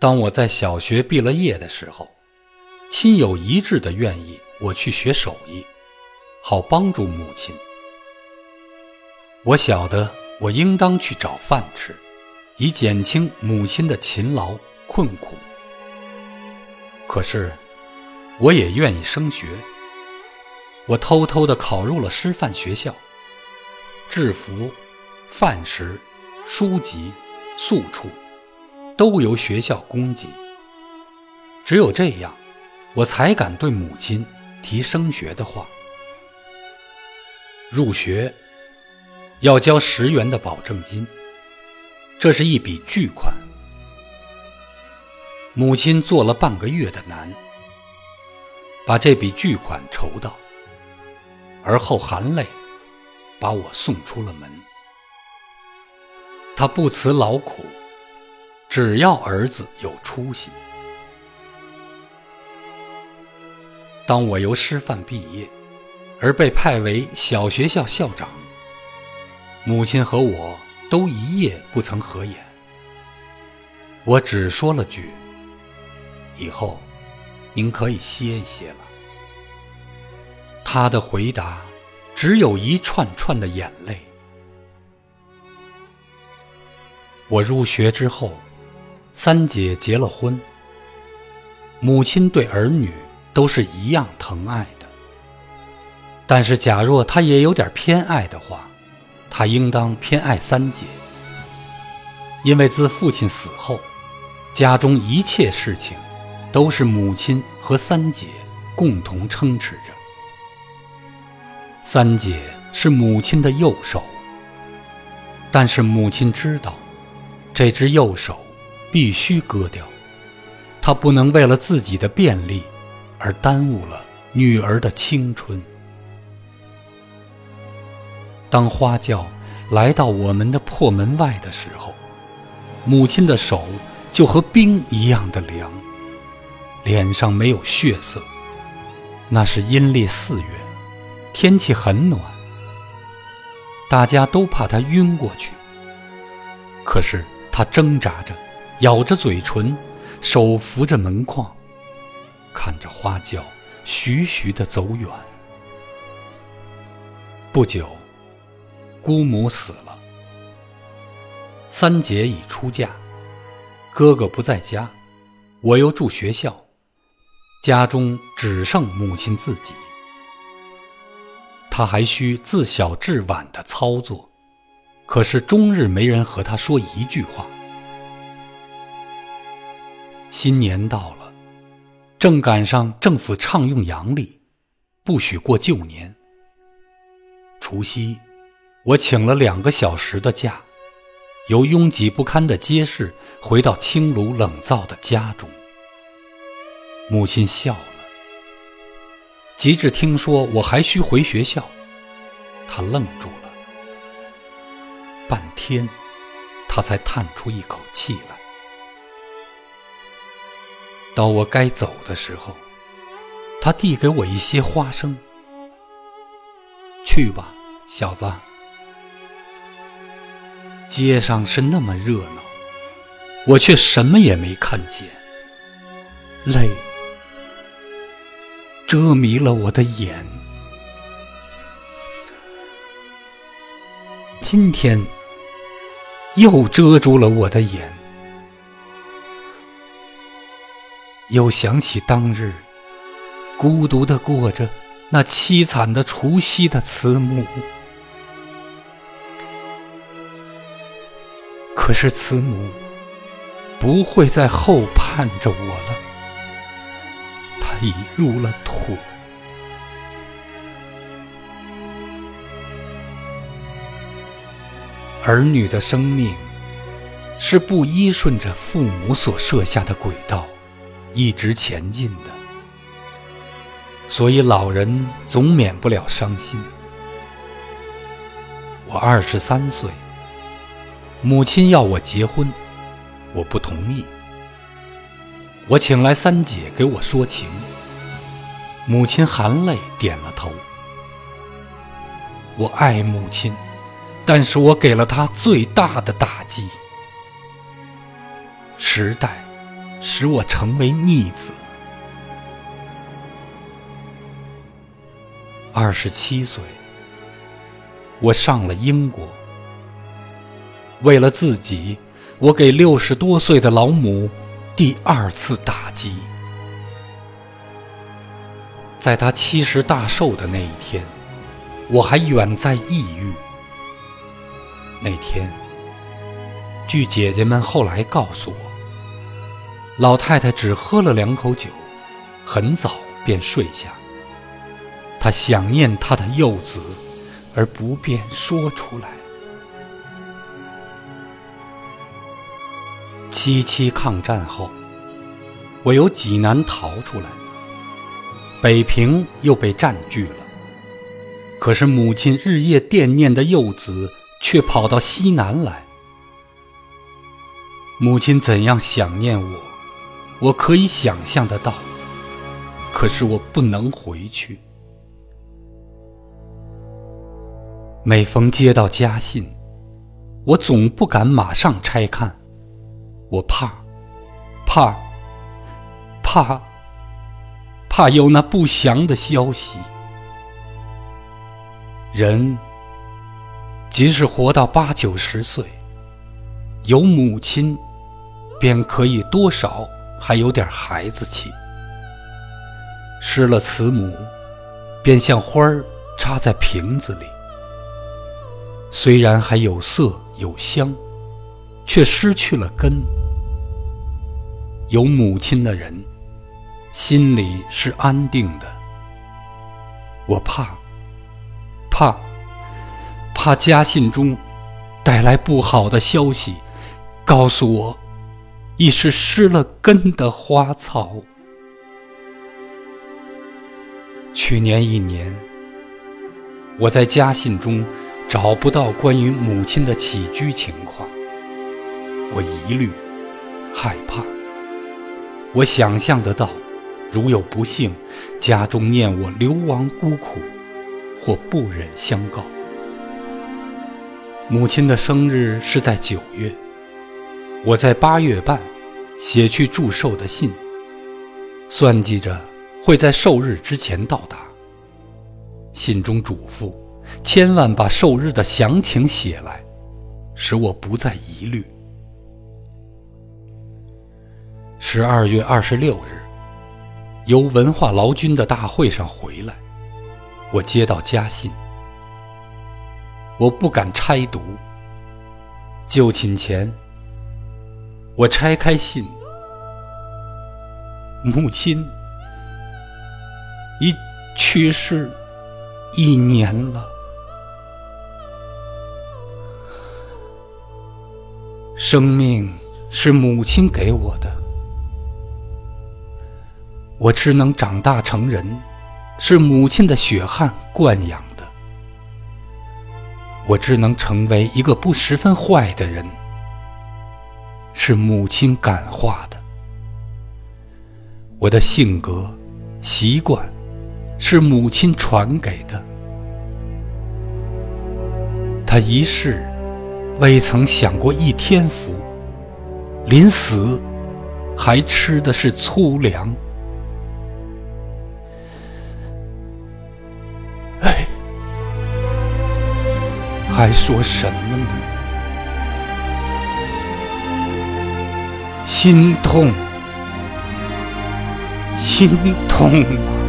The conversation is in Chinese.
当我在小学毕了业的时候，亲友一致的愿意我去学手艺，好帮助母亲。我晓得我应当去找饭吃，以减轻母亲的勤劳困苦。可是，我也愿意升学。我偷偷的考入了师范学校，制服、饭食、书籍、宿处。都由学校供给，只有这样，我才敢对母亲提升学的话。入学要交十元的保证金，这是一笔巨款。母亲做了半个月的难，把这笔巨款筹到，而后含泪把我送出了门。她不辞劳苦。只要儿子有出息。当我由师范毕业，而被派为小学校校长，母亲和我都一夜不曾合眼。我只说了句：“以后您可以歇一歇了。”他的回答只有一串串的眼泪。我入学之后。三姐结了婚，母亲对儿女都是一样疼爱的。但是，假若她也有点偏爱的话，她应当偏爱三姐，因为自父亲死后，家中一切事情都是母亲和三姐共同撑持着。三姐是母亲的右手，但是母亲知道，这只右手。必须割掉，他不能为了自己的便利而耽误了女儿的青春。当花轿来到我们的破门外的时候，母亲的手就和冰一样的凉，脸上没有血色。那是阴历四月，天气很暖，大家都怕她晕过去。可是她挣扎着。咬着嘴唇，手扶着门框，看着花轿徐徐地走远。不久，姑母死了，三姐已出嫁，哥哥不在家，我又住学校，家中只剩母亲自己。她还需自小至晚的操作，可是终日没人和她说一句话。新年到了，正赶上政府倡用阳历，不许过旧年。除夕，我请了两个小时的假，由拥挤不堪的街市回到清炉冷灶的家中。母亲笑了，及至听说我还需回学校，她愣住了，半天，她才叹出一口气来。到我该走的时候，他递给我一些花生。去吧，小子。街上是那么热闹，我却什么也没看见。泪遮迷了我的眼。今天又遮住了我的眼。又想起当日孤独的过着那凄惨的除夕的慈母，可是慈母不会再后盼着我了，她已入了土。儿女的生命是不依顺着父母所设下的轨道。一直前进的，所以老人总免不了伤心。我二十三岁，母亲要我结婚，我不同意。我请来三姐给我说情，母亲含泪点了头。我爱母亲，但是我给了她最大的打击。时代。使我成为逆子。二十七岁，我上了英国。为了自己，我给六十多岁的老母第二次打击。在她七十大寿的那一天，我还远在异域。那天，据姐姐们后来告诉我，老太太只喝了两口酒，很早便睡下。她想念她的幼子，而不便说出来。七七抗战后，我由济南逃出来，北平又被占据了。可是母亲日夜惦念的幼子。却跑到西南来。母亲怎样想念我，我可以想象得到。可是我不能回去。每逢接到家信，我总不敢马上拆看，我怕，怕，怕，怕有那不祥的消息。人。即使活到八九十岁，有母亲，便可以多少还有点孩子气。失了慈母，便像花儿插在瓶子里，虽然还有色有香，却失去了根。有母亲的人，心里是安定的。我怕，怕。怕家信中带来不好的消息，告诉我已是失了根的花草。去年一年，我在家信中找不到关于母亲的起居情况，我疑虑、害怕。我想象得到，如有不幸，家中念我流亡孤苦，或不忍相告。母亲的生日是在九月，我在八月半写去祝寿的信，算计着会在寿日之前到达。信中嘱咐，千万把寿日的详情写来，使我不再疑虑。十二月二十六日，由文化劳军的大会上回来，我接到家信。我不敢拆读。就寝前，我拆开信，母亲已去世一年了。生命是母亲给我的，我只能长大成人，是母亲的血汗惯养的。我只能成为一个不十分坏的人，是母亲感化的。我的性格、习惯，是母亲传给的。她一世未曾享过一天福，临死还吃的是粗粮。还说什么呢？心痛，心痛啊！